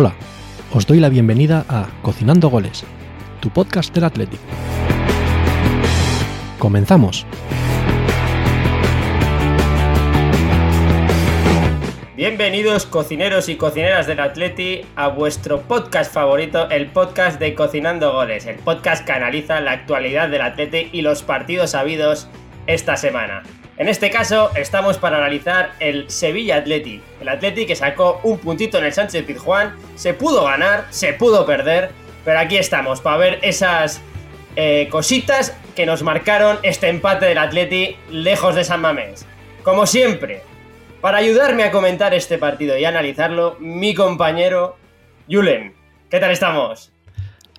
Hola, os doy la bienvenida a Cocinando Goles, tu podcast del Athletic. Comenzamos. Bienvenidos cocineros y cocineras del Atleti a vuestro podcast favorito, el podcast de Cocinando Goles, el podcast que analiza la actualidad del Atleti y los partidos habidos esta semana. En este caso, estamos para analizar el Sevilla Athletic. El Athletic que sacó un puntito en el Sánchez Pizjuán. Se pudo ganar, se pudo perder. Pero aquí estamos para ver esas eh, cositas que nos marcaron este empate del Athletic lejos de San Mamés. Como siempre, para ayudarme a comentar este partido y analizarlo, mi compañero Julen. ¿Qué tal estamos?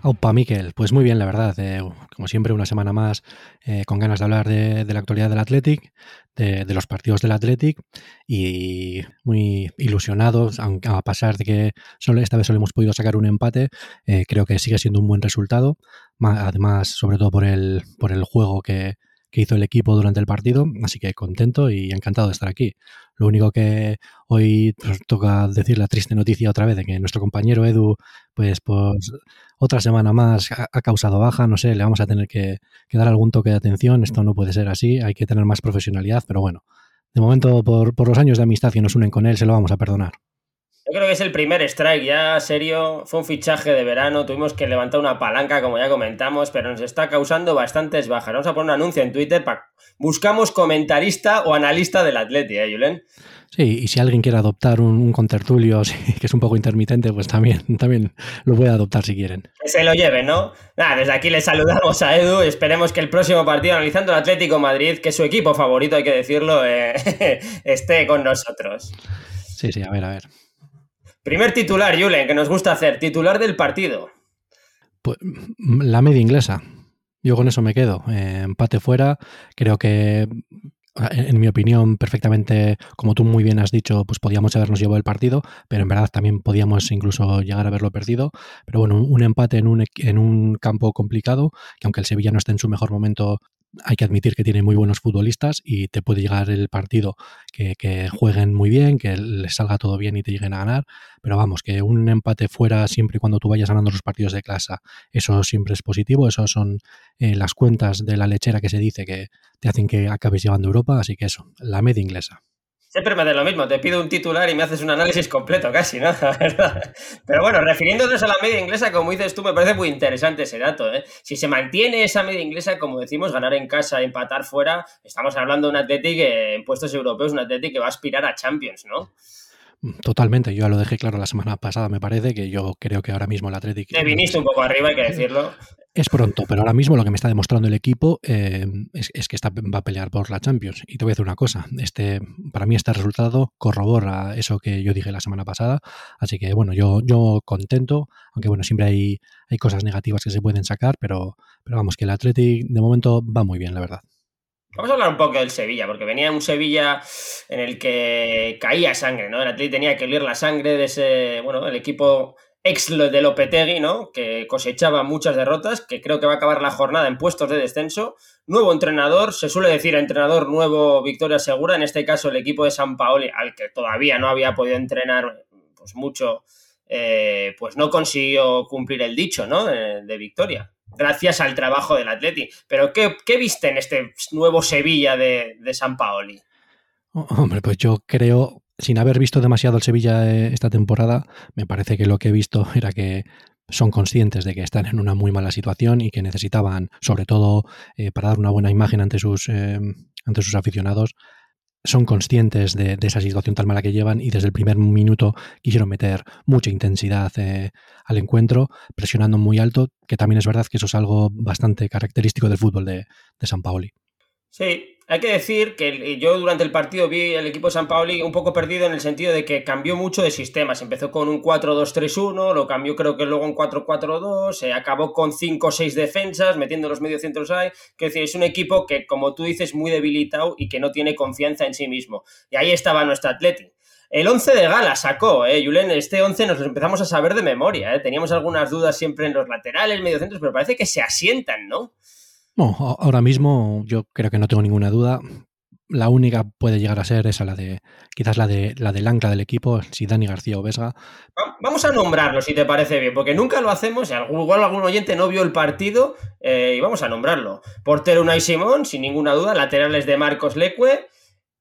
Opa, Miquel, pues muy bien, la verdad. Eh, como siempre, una semana más eh, con ganas de hablar de, la actualidad del Athletic, de, los partidos del Athletic y muy ilusionados, a pesar de que solo, esta vez solo hemos podido sacar un empate, eh, creo que sigue siendo un buen resultado. Además, sobre todo por el, por el juego que, hizo el equipo durante el partido, así que contento y encantado de estar aquí. Lo único que hoy toca decir la triste noticia otra vez de que nuestro compañero Edu, pues, pues otra semana más ha, causado baja, no sé, le vamos a tener que, dar algún toque de atención, esto no puede ser así, hay que tener más profesionalidad, pero bueno, de momento por, los años de amistad que nos unen con él se lo vamos a perdonar. Yo creo que es el primer strike ya serio. Fue un fichaje de verano. Tuvimos que levantar una palanca, como ya comentamos, pero nos está causando bastantes bajas. Vamos a poner un anuncio en Twitter. Buscamos comentarista o analista del Atleti, ¿eh, Julen? Sí, y si alguien quiere adoptar un, contertulio que es un poco intermitente, pues también, también lo puede adoptar si quieren. Que se lo lleven, ¿no? Nada, desde aquí le saludamos a Edu. Esperemos que el próximo partido, analizando el Atlético Madrid, que es su equipo favorito, hay que decirlo, eh, esté con nosotros. Sí, sí, a ver, a ver. Primer titular, Julen, que nos gusta hacer. Titular del partido. Pues la media inglesa. Yo con eso me quedo. Eh, empate fuera. Creo que, en mi opinión, perfectamente, como tú muy bien has dicho, pues podíamos habernos llevado el partido, pero en verdad también podíamos incluso llegar a haberlo perdido. Pero bueno, un empate en un, en un campo complicado, que aunque el Sevilla no esté en su mejor momento, hay que admitir que tiene muy buenos futbolistas y te puede llegar el partido que, jueguen muy bien, que les salga todo bien y te lleguen a ganar. Pero vamos, que un empate fuera siempre y cuando tú vayas ganando los partidos de clase, eso siempre es positivo. Eso son eh, las cuentas de la lechera que se dice que te hacen que acabes llevando Europa. Así que eso, la media inglesa. Siempre me da lo mismo, te pido un titular y me haces un análisis completo casi, ¿no? Pero bueno, refiriéndonos a la media inglesa, como dices tú, me parece muy interesante ese dato. ¿eh? Si se mantiene esa media inglesa, como decimos, ganar en casa, empatar fuera, estamos hablando de un Athletic en puestos europeos, un Athletic que va a aspirar a Champions, ¿no? Totalmente, yo ya lo dejé claro la semana pasada, me parece, que yo creo que ahora mismo el Atlético... Te viniste un poco arriba, hay que decirlo. Es pronto, pero ahora mismo lo que me está demostrando el equipo eh, es, que está, va a pelear por la Champions. Y te voy a decir una cosa, este, para mí este resultado corrobora eso que yo dije la semana pasada, así que bueno, yo, yo contento, aunque bueno, siempre hay, hay cosas negativas que se pueden sacar, pero, pero vamos, que el Atlético de momento va muy bien, la verdad. Vamos a hablar un poco del Sevilla, porque venía un Sevilla en el que caía sangre, ¿no? El Atlético tenía que oler la sangre de ese, bueno, el equipo ex de Lopetegui, ¿no? Que cosechaba muchas derrotas, que creo que va a acabar la jornada en puestos de descenso. Nuevo entrenador, se suele decir entrenador nuevo, victoria segura. En este caso, el equipo de San Paoli, al que todavía no había podido entrenar pues mucho, eh, pues no consiguió cumplir el dicho, ¿no? de victoria gracias al trabajo del Atleti. Pero ¿qué, viste en este nuevo Sevilla de, San Paoli? Hombre, pues yo creo, sin haber visto demasiado el Sevilla eh, esta temporada, me parece que lo que he visto era que son conscientes de que están en una muy mala situación y que necesitaban, sobre todo eh, para dar una buena imagen ante sus, eh, ante sus aficionados, son conscientes de, esa situación tan mala que llevan y desde el primer minuto quisieron meter mucha intensidad eh, al encuentro, presionando muy alto, que también es verdad que eso es algo bastante característico del fútbol de, de San Paoli. Sí, hay que decir que yo durante el partido vi el equipo de San Paoli un poco perdido en el sentido de que cambió mucho de sistemas. Empezó con un 4-2-3-1, lo cambió creo que luego un 4-4-2, se acabó con 5 o 6 defensas, metiendo los mediocentros ahí. Que decir, es un equipo que, como tú dices, muy debilitado y que no tiene confianza en sí mismo. Y ahí estaba nuestro Atleti. El 11 de gala sacó, eh, Julen, este 11 nos lo empezamos a saber de memoria, eh. Teníamos algunas dudas siempre en los laterales, mediocentros, pero parece que se asientan, ¿no? Ahora mismo yo creo que no tengo ninguna duda. la única puede llegar a ser esa, la de quizás la de la del ancla del equipo, si Dani García o Vesga. Vamos a nombrarlo si te parece bien, porque nunca lo hacemos, igual algún oyente no vio el partido eh, y vamos a nombrarlo. Portero Unai Simón, sin ninguna duda, laterales de Marcos Leque,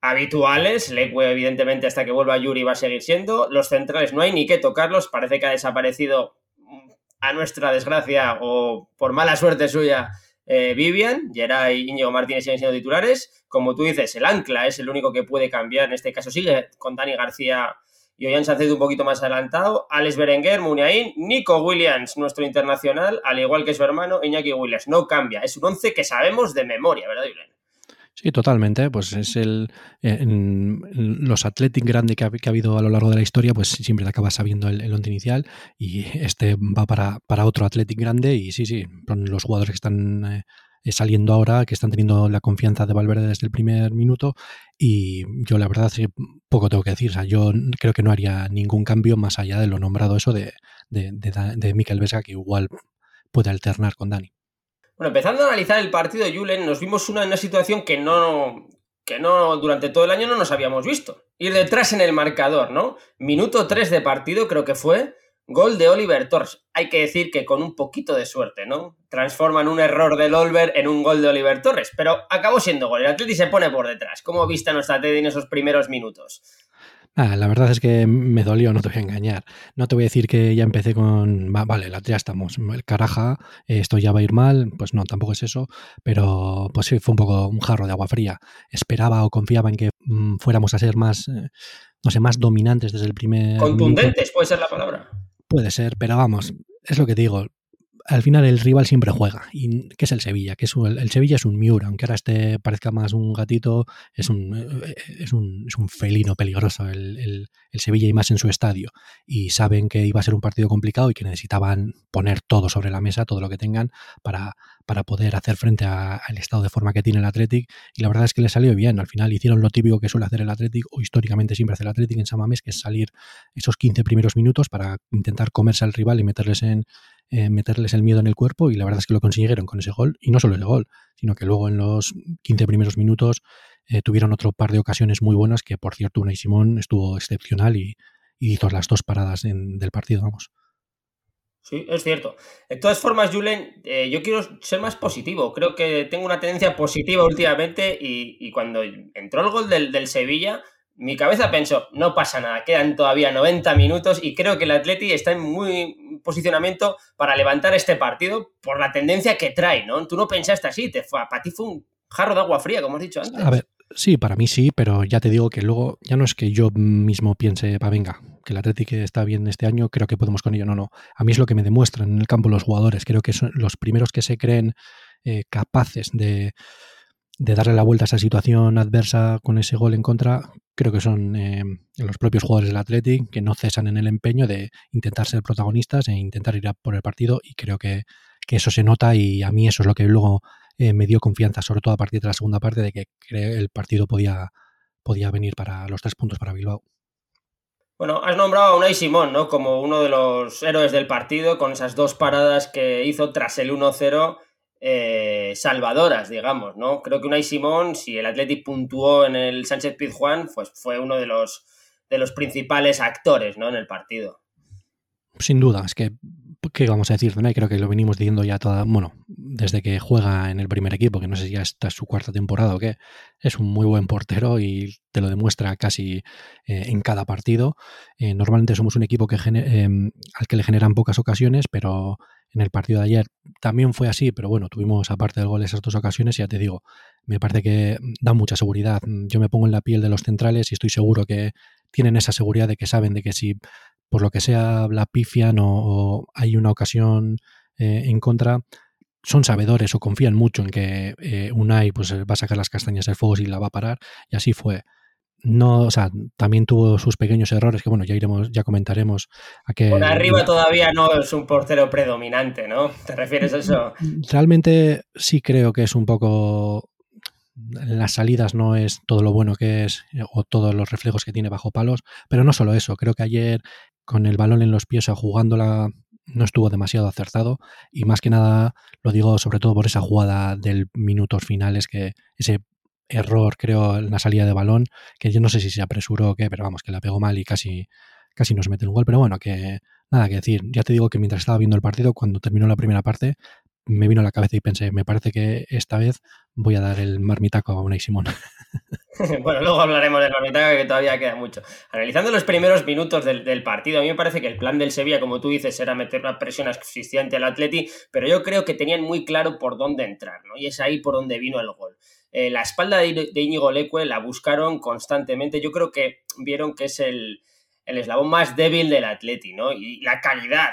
habituales, Leque evidentemente hasta que vuelva Yuri va a seguir siendo, los centrales no hay ni que tocarlos, parece que ha desaparecido mm, a nuestra desgracia o por mala suerte suya eh, Vivian, Geray Íñigo Martínez siguen siendo titulares. Como tú dices, el ancla es el único que puede cambiar. En este caso sigue con Dani García y Ollán Sánchez un poquito más adelantado. Alex Berenguer, Muniain, Nico Williams, nuestro internacional, al igual que su hermano Iñaki Williams. No cambia. Es un once que sabemos de memoria, ¿verdad, Julián? Sí, totalmente. Pues es el. Eh, los Athletic grande que ha, habido a lo largo de la historia, pues siempre te acabas sabiendo el, once inicial. Y este va para, para, otro Athletic grande. Y sí, sí, son los jugadores que están eh, saliendo ahora, que están teniendo la confianza de Valverde desde el primer minuto. Y yo, la verdad, poco tengo que decir. O sea, yo creo que no haría ningún cambio más allá de lo nombrado eso de, de, de, de Mikel Vesga, que igual puede alternar con Dani. Bueno, empezando a analizar el partido de Julen, nos vimos una, en una situación que no, que no durante todo el año no nos habíamos visto. Ir detrás en el marcador, ¿no? Minuto 3 de partido creo que fue, gol de Oliver Torres. Hay que decir que con un poquito de suerte, ¿no? Transforman un error del Olver en un gol de Oliver Torres, pero acabó siendo gol. El Atleti se pone por detrás. ¿Cómo viste a nuestra Atleti en esos primeros minutos? Ah, la verdad es que me dolió, no te voy a engañar. No te voy a decir que ya empecé con, vale, ya estamos, el caraja, esto ya va a ir mal, pues no, tampoco es eso, pero pues sí, fue un poco un jarro de agua fría. Esperaba o confiaba en que mm, fuéramos a ser más, eh, no sé, más dominantes desde el primer... Contundentes, puede ser la palabra. Puede ser, pero vamos, es lo que digo, al final el rival siempre juega. ¿Y qué es el Sevilla? Que es el Sevilla es un Miura, aunque ahora este parezca más un gatito, es un, eh, es un, es un felino peligroso el, el, Sevilla y más en su estadio. Y saben que iba a ser un partido complicado y que necesitaban poner todo sobre la mesa, todo lo que tengan, para, para poder hacer frente al estado de forma que tiene el Athletic. Y la verdad es que le salió bien. Al final hicieron lo típico que suele hacer el Athletic, o históricamente siempre hace el Athletic en Samamés, que es salir esos 15 primeros minutos para intentar comerse al rival y meterles en eh, meterles el miedo en el cuerpo y la verdad es que lo consiguieron con ese gol y no solo ese gol, sino que luego en los 15 primeros minutos eh, tuvieron otro par de ocasiones muy buenas que por cierto Unai Simón estuvo excepcional y, hizo las dos paradas del partido, vamos. Sí, es cierto. De todas formas, Julen, eh, yo quiero ser más positivo. Creo que tengo una tendencia positiva últimamente y, cuando entró el gol del, del Sevilla, mi cabeza pensó, no pasa nada, quedan todavía 90 minutos y creo que el Atleti está en muy posicionamiento para levantar este partido por la tendencia que trae, ¿no? Tú no pensaste así, te fue, para ti fue un jarro de agua fría, como has dicho antes. A ver, sí, para mí sí, pero ya te digo que luego ya no es que yo mismo piense, pa, venga, que el Atleti está bien este año, creo que podemos con ello. No, no. A mí es lo que me demuestran en el campo los jugadores. Creo que son los primeros que se creen eh, capaces de de darle la vuelta a esa situación adversa con ese gol en contra, creo que son eh, los propios jugadores del Athletic que no cesan en el empeño de intentar ser protagonistas e intentar ir a por el partido y creo que, eso se nota y a mí eso es lo que luego eh, me dio confianza, sobre todo a partir de la segunda parte, de que el partido podía, podía venir para los tres puntos para Bilbao. Bueno, has nombrado a Unai Simón, ¿no? Como uno de los héroes del partido, con esas dos paradas que hizo tras el 1-0 eh, salvadoras, digamos, ¿no? Creo que Unai Simón, si el Athletic puntuó en el Sánchez Pizjuán, pues fue uno de los, de los principales actores, ¿no? En el partido. Sin duda, es que, ¿qué vamos a decir de Creo que lo venimos diciendo ya toda, bueno, desde que juega en el primer equipo, que no sé si ya está su cuarta temporada o qué, es un muy buen portero y te lo demuestra casi eh, en cada partido. Eh, normalmente somos un equipo que al que le generan pocas ocasiones, pero en el partido de ayer también fue así, pero bueno, tuvimos aparte del gol esas dos ocasiones y ya te digo, me parece que da mucha seguridad. Yo me pongo en la piel de los centrales y estoy seguro que tienen esa seguridad de que saben de que si por lo que sea la pifian o, hay una ocasión eh, en contra, son sabedores o confían mucho en que eh, Unai pues, va a sacar las castañas del fuego y la va a parar, y así fue no, o sea, también tuvo sus pequeños errores que bueno, ya iremos, ya comentaremos. A que, Por arriba todavía no es un portero predominante, ¿no? ¿Te refieres a eso? Realmente sí creo que es un poco en las salidas no es todo lo bueno que es o todos los reflejos que tiene bajo palos, pero no solo eso, creo que ayer con el balón en los pies o jugándola no estuvo demasiado acertado y más que nada lo digo sobre todo por esa jugada del minutos finales que ese error, creo, en la salida de balón, que yo no sé si se apresuró o qué, pero vamos, que la pegó mal y casi, casi nos mete un gol. Pero bueno, que nada que decir. Ya te digo que mientras estaba viendo el partido, cuando terminó la primera parte, me vino a la cabeza y pensé, me parece que esta vez voy a dar el marmitaco a Unai Simón. bueno, luego hablaremos del marmitaco que todavía queda mucho. Analizando los primeros minutos del, partido, a mí me parece que el plan del Sevilla, como tú dices, era meter una presión asfixiante al Atleti, pero yo creo que tenían muy claro por dónde entrar, ¿no? Y es ahí por donde vino el gol. Eh, la espalda de, Íñigo Leque la buscaron constantemente. Yo creo que vieron que es el, el eslabón más débil del Atleti, ¿no? Y la calidad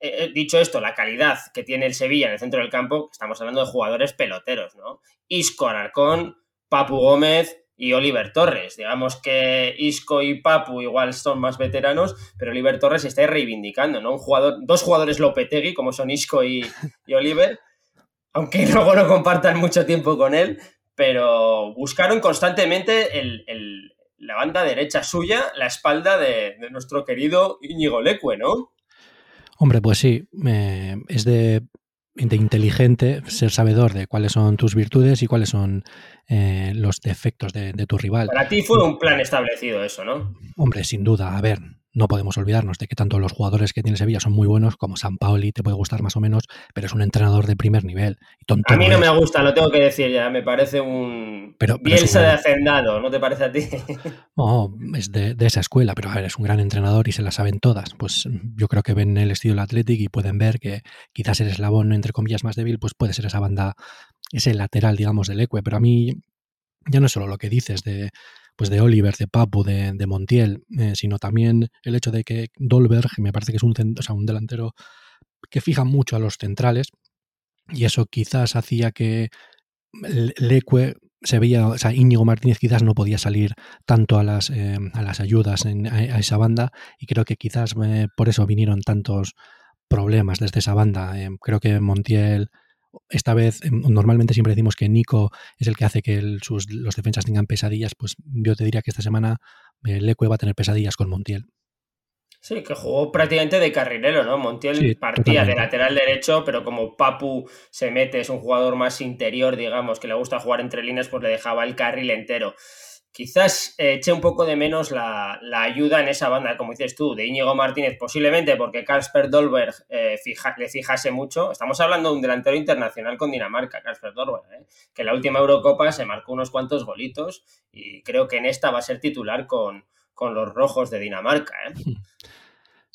eh, eh, dicho esto, la calidad que tiene el Sevilla en el centro del campo, estamos hablando de jugadores peloteros, ¿no? Isco Alarcón, Papu Gómez y Oliver Torres. Digamos que Isco y Papu igual son más veteranos, pero Oliver Torres está reivindicando, ¿no? Un jugador, dos jugadores Lopetegui, como son Isco y, Oliver, aunque luego no compartan mucho tiempo con él, pero buscaron constantemente la banda derecha suya, la espalda de, de nuestro querido Íñigo Leque, ¿no? Hombre, pues sí, es de, inteligente ser sabedor de cuáles son tus virtudes y cuáles son eh, los defectos de, de, tu rival. Para ti fue un plan establecido eso, ¿no? Hombre, sin duda. A ver, no podemos olvidarnos de que tanto los jugadores que tiene Sevilla son muy buenos, como San Paoli te puede gustar más o menos, pero es un entrenador de primer nivel. a mí no me gusta, lo tengo que decir ya, me parece un pero, Bielsa de hacendado, ¿no te parece a ti? No, es de, esa escuela, pero a ver, es un gran entrenador y se la saben todas. Pues yo creo que ven el estilo del Athletic y pueden ver que quizás el eslabón, entre comillas, más débil, pues puede ser esa banda, ese lateral, digamos, del Ecue, pero a mí ya no es solo lo que dices de pues de Oliver, de Papu, de, Montiel, eh, sino también el hecho de que Dolberg me parece que es un, un delantero que fija mucho a los centrales y eso quizás hacía que Leque se veía, o sea, Íñigo Martínez quizás no podía salir tanto a las, eh, a las ayudas en, a, esa banda y creo que quizás eh, por eso vinieron tantos problemas desde esa banda. creo que Montiel esta vez, em, normalmente siempre decimos que Nico es el que hace que los defensas tengan pesadillas, pues yo te diría que esta semana eh, Leque va a tener pesadillas con Montiel. Sí, que jugó prácticamente de carrilero, ¿no? Montiel partía de lateral derecho, pero como Papu se mete, es un jugador más interior, digamos, que le gusta jugar entre líneas, pues le dejaba el carril entero quizás eh, eché un poco de menos la, ayuda en esa banda, como dices tú, de Íñigo Martínez, posiblemente porque Kasper Dolberg eh, le fijase mucho. Estamos hablando de un delantero internacional con Dinamarca, Kasper Dolberg, eh, que en la última Eurocopa se marcó unos cuantos golitos y creo que en esta va a ser titular con, con los rojos de Dinamarca.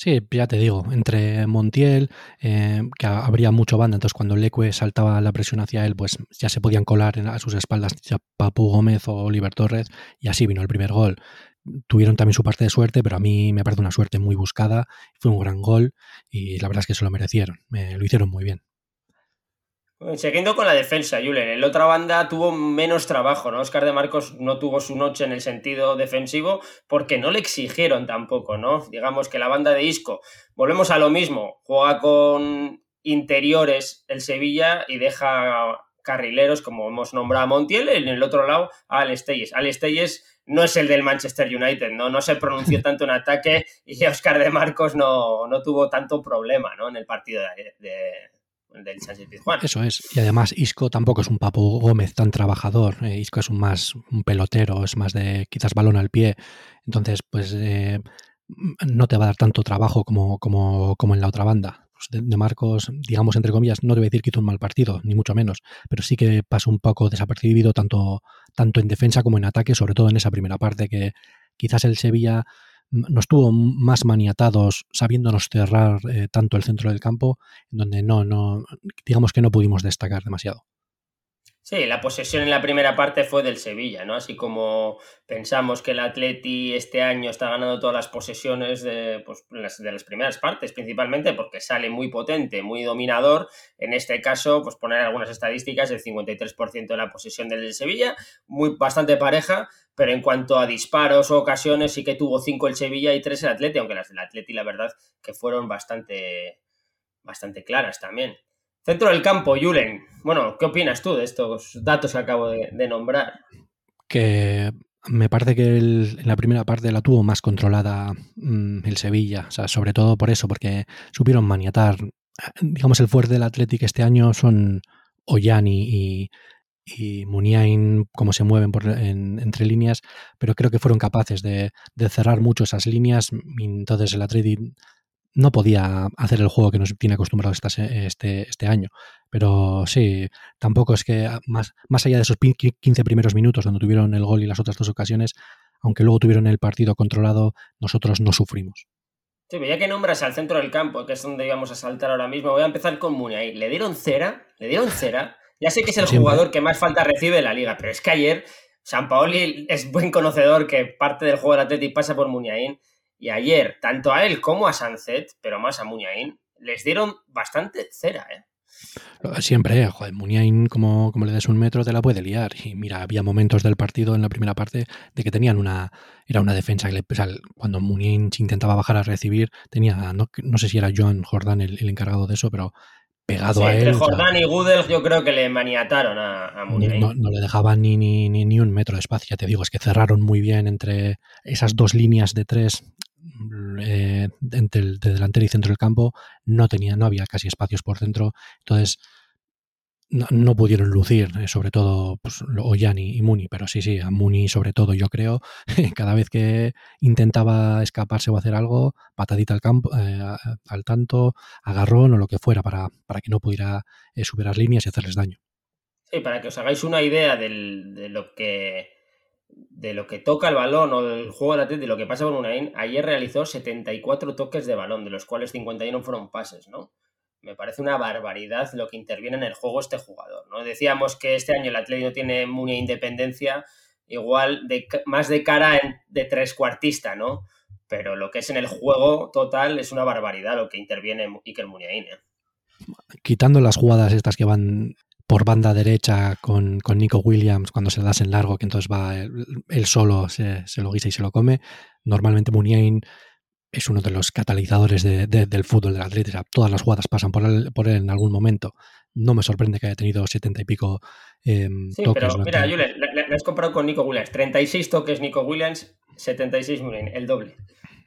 Sí, ya te digo, entre Montiel, eh, que habría mucho banda, entonces cuando Leque saltaba la presión hacia él, pues ya se podían colar a sus espaldas ya Papu Gómez o Oliver Torres, y así vino el primer gol. Tuvieron también su parte de suerte, pero a mí me parece una suerte muy buscada, fue un gran gol y la verdad es que se lo merecieron, lo hicieron muy bien. Siguiendo con la defensa, Julen, en la otra banda tuvo menos trabajo, ¿no? Oscar de Marcos no tuvo su noche en el sentido defensivo porque no le exigieron tampoco, ¿no? Digamos que la banda de Isco, volvemos a lo mismo, juega con interiores el Sevilla y deja carrileros, como hemos nombrado a Montiel, en el otro lado a Al Steyes. Al Steyes no es el del Manchester United, ¿no? No se pronunció tanto en ataque y Oscar de Marcos no, no tuvo tanto problema, ¿no? En el partido de Eso es. Y además Isco tampoco es un Papu Gómez tan trabajador. Eh, Isco es un más un pelotero, es más de quizás balón al pie. Entonces, pues eh, no te va a dar tanto trabajo como, como, como en la otra banda. Pues de, Marcos, digamos, entre comillas, no te voy a decir que hizo un mal partido, ni mucho menos, pero sí que pasó un poco desapercibido tanto, tanto en defensa como en ataque, sobre todo en esa primera parte que quizás el Sevilla nos tuvo más maniatados sabiéndonos cerrar eh, tanto el centro del campo, donde no, no, digamos que no pudimos destacar demasiado. Sí, la posesión en la primera parte fue del Sevilla, ¿no? Así como pensamos que el Atleti este año está ganando todas las posesiones de, pues, de las primeras partes, principalmente porque sale muy potente, muy dominador. En este caso, pues poner algunas estadísticas, el 53% de la posesión del Sevilla, muy bastante pareja, pero en cuanto a disparos o ocasiones, sí que tuvo cinco el Sevilla y tres el Atleti, aunque las del Atleti, la verdad, que fueron bastante, bastante claras también. Centro del campo, Julen. Bueno, ¿qué opinas tú de estos datos que acabo de, nombrar? Que me parece que en la primera parte la tuvo más controlada mm, el Sevilla. O sea, sobre todo por eso, porque supieron maniatar. Digamos, el fuerte del Athletic este año son Ollani y, y Muniain, cómo se mueven entre líneas, pero creo que fueron capaces de, cerrar mucho esas líneas. entonces el Atleti no podía hacer el juego que nos tiene acostumbrado este, este año. Pero sí, tampoco es que más, más allá de esos 15 primeros minutos donde tuvieron el gol y las otras dos ocasiones, aunque luego tuvieron el partido controlado, nosotros no sufrimos. Sí, ya que nombras al centro del campo, que es donde íbamos a saltar ahora mismo, voy a empezar con Muniain. Le dieron cera, le dieron cera. Ya sé que es el jugador que más falta recibe de la liga, pero es que ayer San Paoli es buen conocedor que parte del juego del Atlético pasa por Muniain. Y ayer, tanto a él como a Sanzet, pero más a Muniain, les dieron bastante cera, ¿eh? Siempre, eh, joder, Muniain, como, como le des un metro, te la puede liar. Y mira, había momentos del partido en la primera parte de que tenían una. Era una defensa que le, cuando Muniain intentaba bajar a recibir, tenía. No, no sé si era Joan Jordan el, encargado de eso, pero pegado a él. Entre Jordan y Gudel, yo creo que le maniataron a, a Muniain. No, le dejaban ni, ni, ni, ni un metro de espacio, ya te digo, es que cerraron muy bien entre esas dos líneas de tres eh, entre el de delantero y centro del campo no tenía, no había casi espacios por dentro, entonces no, pudieron lucir, eh, sobre todo pues, Ollani y Muni, pero sí, sí, a Muni sobre todo yo creo, cada vez que intentaba escaparse o hacer algo, patadita al campo, eh, al tanto, agarrón o lo que fuera para, para que no pudiera superar líneas y hacerles daño. Sí, para que os hagáis una idea de lo que de lo que toca el balón o del juego de la de lo que pasa con Unain, ayer realizó 74 toques de balón, de los cuales 51 fueron pases, ¿no? Me parece una barbaridad lo que interviene en el juego este jugador, ¿no? Decíamos que este año el Atlético tiene muy independencia, igual de, más de cara de tres cuartista, ¿no? Pero lo que es en el juego total es una barbaridad lo que interviene Iker Muniain. ¿eh? Quitando las jugadas estas que van por banda derecha con, Nico Williams cuando se das en largo, que entonces va él, solo, se, lo guisa y se lo come. Normalmente Muniain es uno de los catalizadores del fútbol del Atlético. todas las jugadas pasan por él, por él en algún momento. No me sorprende que haya tenido setenta y pico eh, sí, Pero mira, yo le, has comprado con Nico Williams. 36 toques Nico Williams, 76 Muniain, el doble.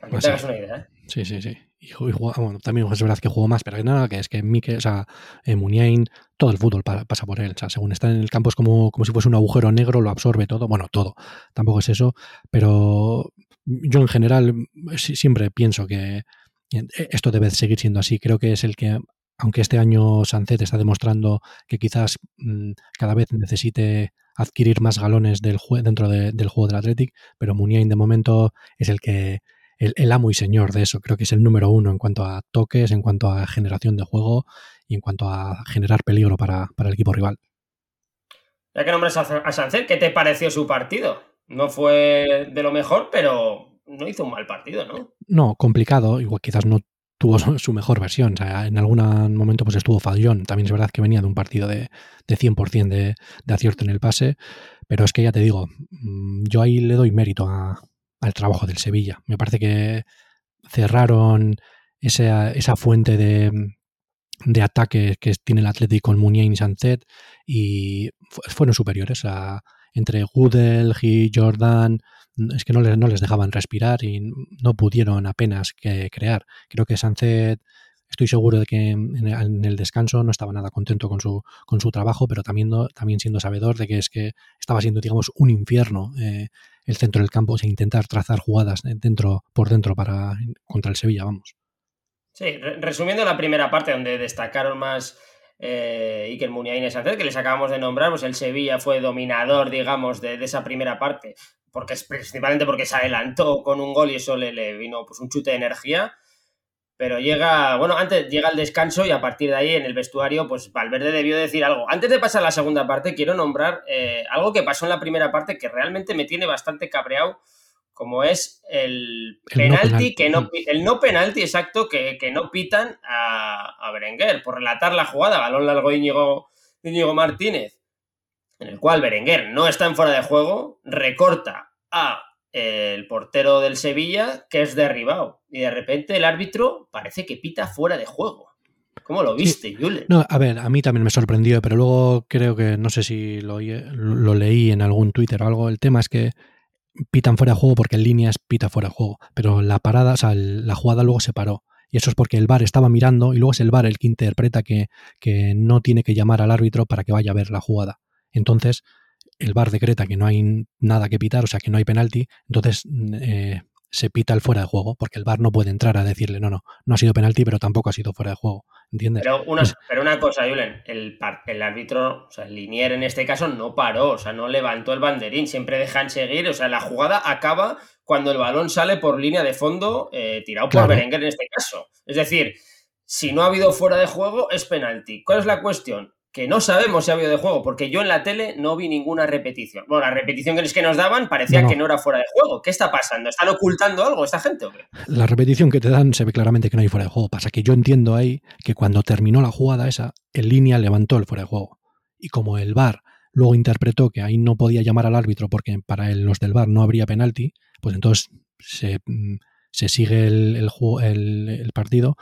Para que te hagas una idea. ¿eh? Sí, sí, sí. Y, bueno, también es verdad que jugó más, pero nada, que es que Mike, o sea, eh, Muniain, todo el fútbol pasa por él. O sea, según está en el campo es como, como si fuese un agujero negro, lo absorbe todo. Bueno, todo. Tampoco es eso, pero yo en general siempre pienso que esto debe seguir siendo así. Creo que es el que, aunque este año Sancet está demostrando que quizás mm, cada vez necesite adquirir más galones del dentro del juego del Athletic, pero Muniain de momento es el que el, amo y señor de eso. Creo que es el número uno en cuanto a toques, en cuanto a generación de juego y en cuanto a generar peligro para, el equipo rival. Ya que nombres a, Sánchez, ¿qué te pareció su partido? No fue de lo mejor, pero no hizo un mal partido, ¿no? No, complicado. Igual quizás no tuvo su mejor versión. O sea, en algún momento pues estuvo fallón. También es verdad que venía de un partido de, de 100% de, de acierto en el pase. Pero es que ya te digo, mm, yo ahí le doy mérito a, al trabajo del Sevilla. Me parece que cerraron esa, esa fuente de, de ataque que tiene el Atlético con Muniain y Sancet y fueron superiores a, entre Gudel y Jordan. Es que no les, no les dejaban respirar y no pudieron apenas crear. Creo que Sancet Estoy seguro de que en el descanso no estaba nada contento con su, con su trabajo, pero también, también siendo sabedor de que es que estaba siendo, digamos, un infierno eh, el centro del campo sin intentar trazar jugadas dentro, por dentro para, contra el Sevilla, vamos. Sí, resumiendo la primera parte donde destacaron más eh, Iker Muniain y Sánchez, que les acabamos de nombrar, pues el Sevilla fue dominador, digamos, de, esa primera parte, porque principalmente porque se adelantó con un gol y eso le, le vino pues un chute de energía pero llega, bueno, antes llega el descanso y a partir de ahí en el vestuario, pues Valverde debió decir algo. Antes de pasar a la segunda parte, quiero nombrar eh, algo que pasó en la primera parte que realmente me tiene bastante cabreado, como es el, penalti, que no, el no penalti exacto que, no pitan a, a, Berenguer por relatar la jugada, balón largo de Íñigo, Íñigo Martínez, en el cual Berenguer no está en fuera de juego, recorta a el portero del Sevilla que es derribado. Y de repente el árbitro parece que pita fuera de juego. ¿Cómo lo viste, Julen? No, a ver, a mí también me sorprendió, pero luego creo que, no sé si lo, lo, leí en algún Twitter o algo, el tema es que pitan fuera de juego porque en líneas pita fuera de juego, pero la parada, o sea, la jugada luego se paró. Y eso es porque el VAR estaba mirando y luego es el VAR el que interpreta que, que no tiene que llamar al árbitro para que vaya a ver la jugada. entonces el VAR decreta que no hay nada que pitar, o sea, que no hay penalti, entonces eh, se pita el fuera de juego, porque el VAR no puede entrar a decirle, no, no, no ha sido penalti, pero tampoco ha sido fuera de juego, ¿entiendes? Pero una, pero una cosa, Julen, el, el árbitro, o sea, el linier en este caso no paró, o sea, no levantó el banderín, siempre dejan seguir, o sea, la jugada acaba cuando el balón sale por línea de fondo, eh, tirado por Berenguer en este caso. Es decir, si no ha habido fuera de juego, es penalti. ¿Cuál es la cuestión? Que no sabemos si ha habido de juego, porque yo en la tele no vi ninguna repetición. Bueno, la repetición que nos daban parecía que no era fuera de juego. ¿Qué está pasando? ¿Están ocultando algo esta gente o qué? La repetición que te dan se ve claramente que no hay fuera de juego. Pasa que yo entiendo ahí que cuando terminó la jugada esa, en línea levantó el fuera de juego. Y como el VAR luego interpretó que ahí no podía llamar al árbitro porque para los del VAR no habría penalti, pues entonces se, mm, sigue el, el, el partido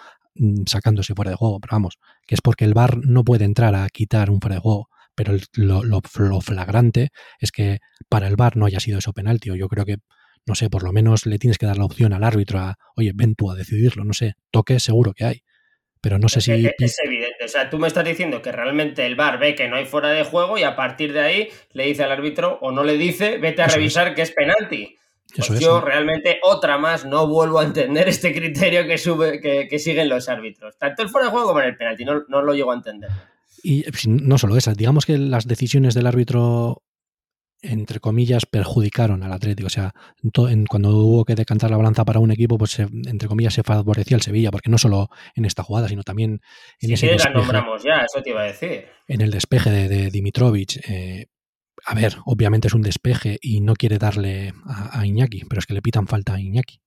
sacándose fuera de juego, pero vamos, que es porque el VAR no puede entrar a quitar un fuera de juego, pero lo, lo, flagrante es que para el VAR no haya sido eso penalti, o yo creo que, no sé, por lo menos le tienes que dar la opción al árbitro a, oye, ven tú a decidirlo, no sé, toque seguro que hay. Pero no sé si. Es evidente. O sea, tú me estás diciendo que realmente el VAR ve que no hay fuera de juego y a partir de ahí le dice al árbitro o no le dice, vete a revisar que es penalti. Pues yo realmente otra más no vuelvo a entender este criterio que, sube, que, siguen los árbitros. Tanto el fuera de juego como en el penalti, no, no lo llego a entender. Y pues, no solo esas, digamos que las decisiones del árbitro, entre comillas, perjudicaron al Atlético. O sea, en, cuando hubo que decantar la balanza para un equipo, pues entre comillas se favorecía el Sevilla, porque no solo en esta jugada, sino también en ese despeje, la nombramos ya, eso te iba a decir. En el despeje de, de Dimitrovic, eh, a ver, obviamente es un despeje y no quiere darle a, Iñaki, pero es que le pitan falta a Iñaki.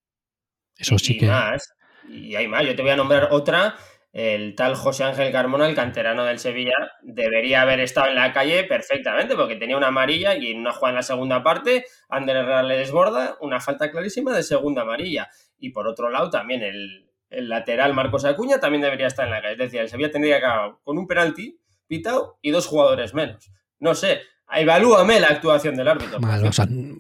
Eso sí que. Más, y hay más. Yo te voy a nombrar otra. El tal José Ángel Carmona, el canterano del Sevilla, debería haber estado en la calle perfectamente, porque tenía una amarilla y en una jugada en la segunda parte, Ander Herrera le desborda, una falta clarísima de segunda amarilla. Y por otro lado, también el, el lateral Marcos Acuña también debería estar en la calle. Es decir, el Sevilla tendría que acabar con un penalti pitado y dos jugadores menos. No sé, Evalúame la actuación del árbitro.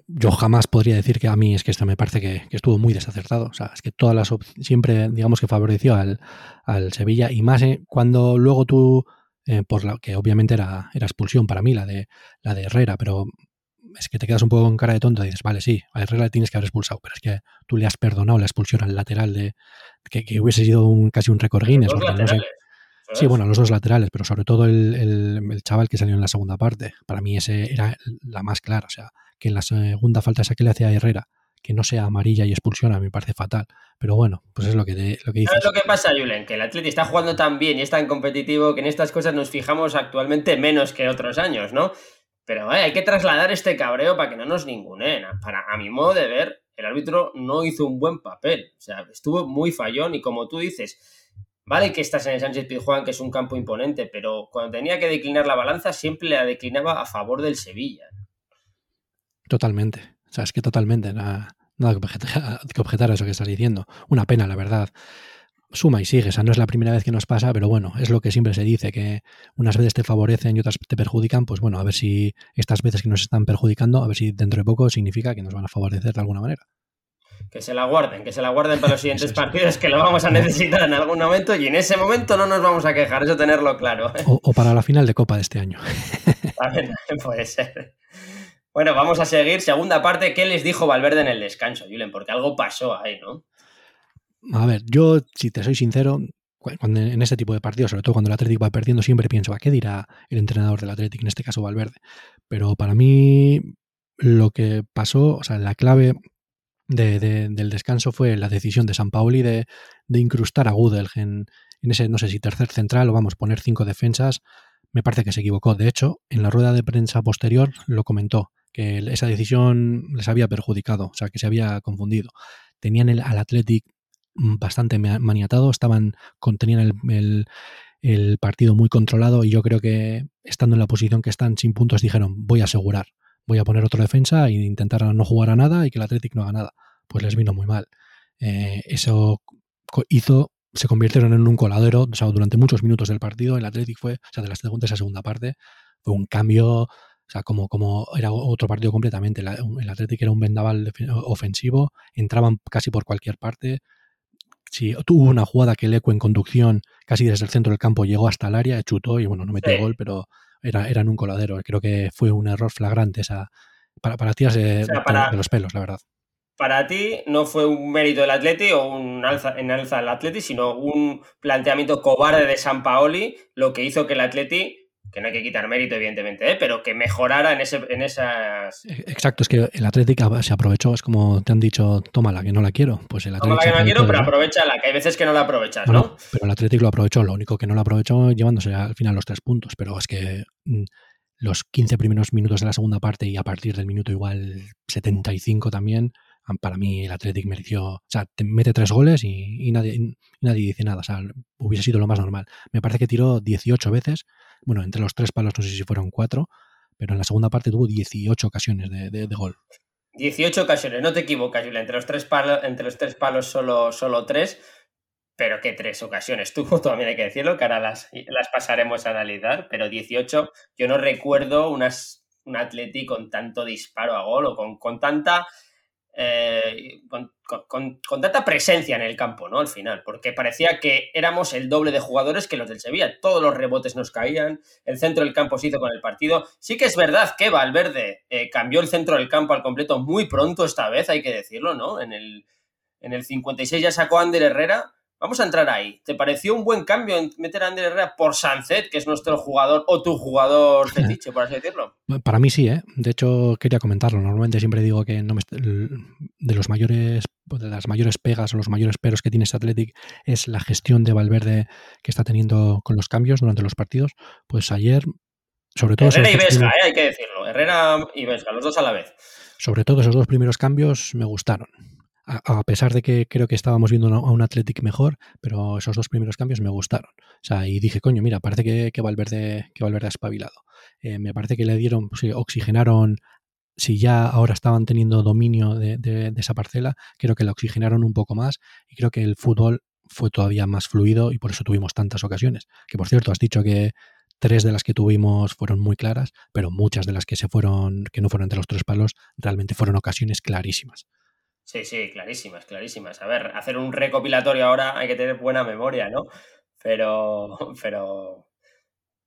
yo jamás podría decir que a mí es que esto me parece que, estuvo muy desacertado. O sea, es que todas las siempre, digamos que favoreció al, Sevilla y más eh, cuando luego tú, eh, por la que obviamente era, era expulsión para mí la de, la de Herrera, pero es que te quedas un poco con cara de tonto y dices, vale, sí, a Herrera le tienes que haber expulsado, pero es que tú le has perdonado la expulsión al lateral de que, hubiese sido un, casi un récord Guinness. Sí, bueno, los dos laterales, pero sobre todo el, chaval que salió en la segunda parte. Para mí ese era la más clara. O sea, que en la segunda falta esa que le hacía a Herrera, que no sea amarilla y expulsión, a mí me parece fatal. Pero bueno, pues es lo que, lo que dices. ¿Sabes lo que pasa, Julen? Que el Atleti está jugando tan bien y es tan competitivo que en estas cosas nos fijamos actualmente menos que otros años, ¿no? Pero hay que trasladar este cabreo para que no nos ningunen. Para, a mi modo de ver, el árbitro no hizo un buen papel. O sea, estuvo muy fallón y como tú dices, Vale que estás en el Sánchez Pizjuán, que es un campo imponente, pero cuando tenía que declinar la balanza siempre la declinaba a favor del Sevilla. Totalmente. O sea, es que totalmente. Nada, que, objetar, a eso que estás diciendo. Una pena, la verdad. Suma y sigue. O sea, no es la primera vez que nos pasa, pero bueno, es lo que siempre se dice, que unas veces te favorecen y otras te perjudican. Pues bueno, a ver si estas veces que nos están perjudicando, a ver si dentro de poco significa que nos van a favorecer de alguna manera que se la guarden, que se la guarden para los siguientes partidos, que lo vamos a necesitar en algún momento y en ese momento no nos vamos a quejar, eso tenerlo claro. O, para la final de Copa de este año. También puede ser. Bueno, vamos a seguir. Segunda parte, ¿qué les dijo Valverde en el descanso, Julen? Porque algo pasó ahí, ¿no? A ver, yo, si te soy sincero, cuando en este tipo de partidos, sobre todo cuando el Atlético va perdiendo, siempre pienso, ¿a qué dirá el entrenador del Atlético, en este caso Valverde? Pero para mí, lo que pasó, o sea, la clave de, del descanso fue la decisión de San Paoli de, de incrustar a Gudel en, en, ese, no sé si tercer central o vamos, poner cinco defensas. Me parece que se equivocó. De hecho, en la rueda de prensa posterior lo comentó, que esa decisión les había perjudicado, o sea, que se había confundido. Tenían el, al Athletic bastante maniatado, estaban, tenían el, el, el partido muy controlado y yo creo que estando en la posición que están sin puntos dijeron voy a asegurar voy a poner otro defensa e intentar no jugar a nada y que el Athletic no haga nada. Pues les vino muy mal. Eh, eso hizo, se convirtieron en un coladero, o sea, durante muchos minutos del partido, el Athletic fue, o sea, de, la, segunda esa segunda parte, fue un cambio, o sea, como, como era otro partido completamente. el Athletic era un vendaval ofensivo, entraban casi por cualquier parte. Si tuvo una jugada que el Eco en conducción, casi desde el centro del campo, llegó hasta el área, chutó y bueno, no metió gol, pero era, eran un coladero. Creo que fue un error flagrante esa, para, para tirarse de, los pelos, la verdad. Para ti no fue un mérito del Atleti o un alza en alza del Atleti, sino un planteamiento cobarde de San Paoli, lo que hizo que el Atleti que no hay que quitar mérito, evidentemente, ¿eh? pero que mejorara en, ese, en esas. E, exacto, es que el Atlético se aprovechó, es como te han dicho, tómala, que no la quiero. Pues el Tómala que no la quiero, pero aprovechala, que hay veces que no la aprovechas, ¿no? Pero el Atlético lo aprovechó, lo único que no lo aprovechó llevándose al final los tres puntos, pero es que mm, los 15 primeros minutos de la segunda parte y a partir del minuto igual 75 también, para mí el Atlético mereció, o sea, te mete tres goles y, nadie, nadie dice nada, o sea, hubiese sido lo más normal. Me parece que tiró 18 veces, bueno, entre los tres palos no sé si fueron cuatro, pero en la segunda parte tuvo 18 ocasiones de, gol. 18 ocasiones, no te equivocas, Julia, entre los tres palos, entre los tres palos solo, solo tres, pero qué tres ocasiones tuvo, también hay que decirlo, que ahora las, las pasaremos a analizar, pero 18, yo no recuerdo unas, un Atleti con tanto disparo a gol o con, con tanta eh, con, tanta presencia en el campo, ¿no? Al final, porque parecía que éramos el doble de jugadores que los del Sevilla. Todos los rebotes nos caían, el centro del campo se hizo con el partido. Sí que es verdad que Valverde eh, cambió el centro del campo al completo muy pronto esta vez, hay que decirlo, ¿no? En el, en el 56 ya sacó a Ander Herrera Vamos a entrar ahí. ¿Te pareció un buen cambio meter a Ander Herrera por Sancet, que es nuestro jugador o tu jugador fetiche, por así decirlo? Para mí sí, ¿eh? De hecho, quería comentarlo. Normalmente siempre digo que no de los mayores de las mayores pegas o los mayores peros que tiene este Athletic es la gestión de Valverde que está teniendo con los cambios durante los partidos. Pues ayer, sobre todo... Herrera y Vesga, ¿eh? hay que decirlo. Herrera y Vesga, los dos a la vez. Sobre todo esos dos primeros cambios me gustaron a, pesar de que creo que estábamos viendo a un Athletic mejor, pero esos dos primeros cambios me gustaron. O sea, y dije, coño, mira, parece que, que Valverde, que Valverde ha espabilado. Eh, me parece que le dieron, pues, oxigenaron, si ya ahora estaban teniendo dominio de, esa parcela, creo que la oxigenaron un poco más y creo que el fútbol fue todavía más fluido y por eso tuvimos tantas ocasiones. Que por cierto, has dicho que tres de las que tuvimos fueron muy claras, pero muchas de las que se fueron, que no fueron entre los tres palos, realmente fueron ocasiones clarísimas. Sí, sí, clarísimas, clarísimas. A ver, hacer un recopilatorio ahora hay que tener buena memoria, ¿no? Pero, pero,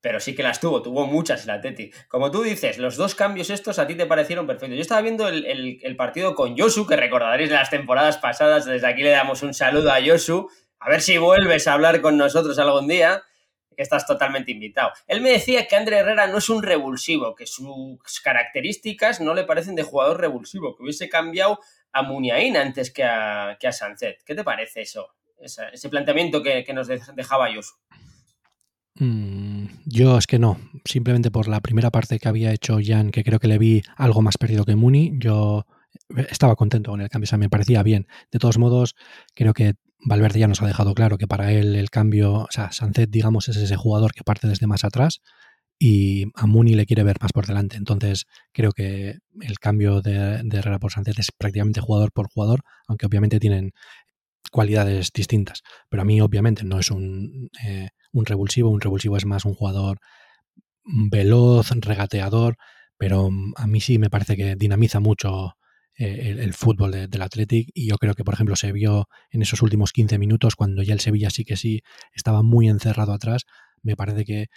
pero sí que las tuvo, tuvo muchas el Atleti. Como tú dices, los dos cambios estos a ti te parecieron perfectos. Yo estaba viendo el, partido con Yosu, que recordaréis de las temporadas pasadas, desde aquí le damos un saludo a Yosu, a ver si vuelves a hablar con nosotros algún día, que estás totalmente invitado. Él me decía que André Herrera no es un revulsivo, que sus características no le parecen de jugador revulsivo, que hubiese cambiado a Muniain antes que a, que a. ¿Qué te parece eso? ese planteamiento que, nos dejaba. Mm, yo es que no, simplemente por la primera parte que había hecho Jan, que creo que le vi algo más perdido que Muni, yo estaba contento con el cambio, o sea, me parecía bien. De todos modos, creo que Valverde ya nos ha dejado claro que para él el cambio, o sea, Sancet, digamos, es ese jugador que parte desde más atrás y a Muni le quiere ver más por delante. Entonces, creo que el cambio de, Herrera por Sánchez es prácticamente jugador por jugador, aunque obviamente tienen cualidades distintas. Pero a mí, obviamente, no es un, eh, un revulsivo. Un revulsivo es más un jugador veloz, regateador, pero a mí sí me parece que dinamiza mucho eh, el, fútbol del Athletic y yo creo que, por ejemplo, se vio en esos últimos 15 minutos cuando ya el Sevilla sí que sí estaba muy encerrado atrás. Me parece que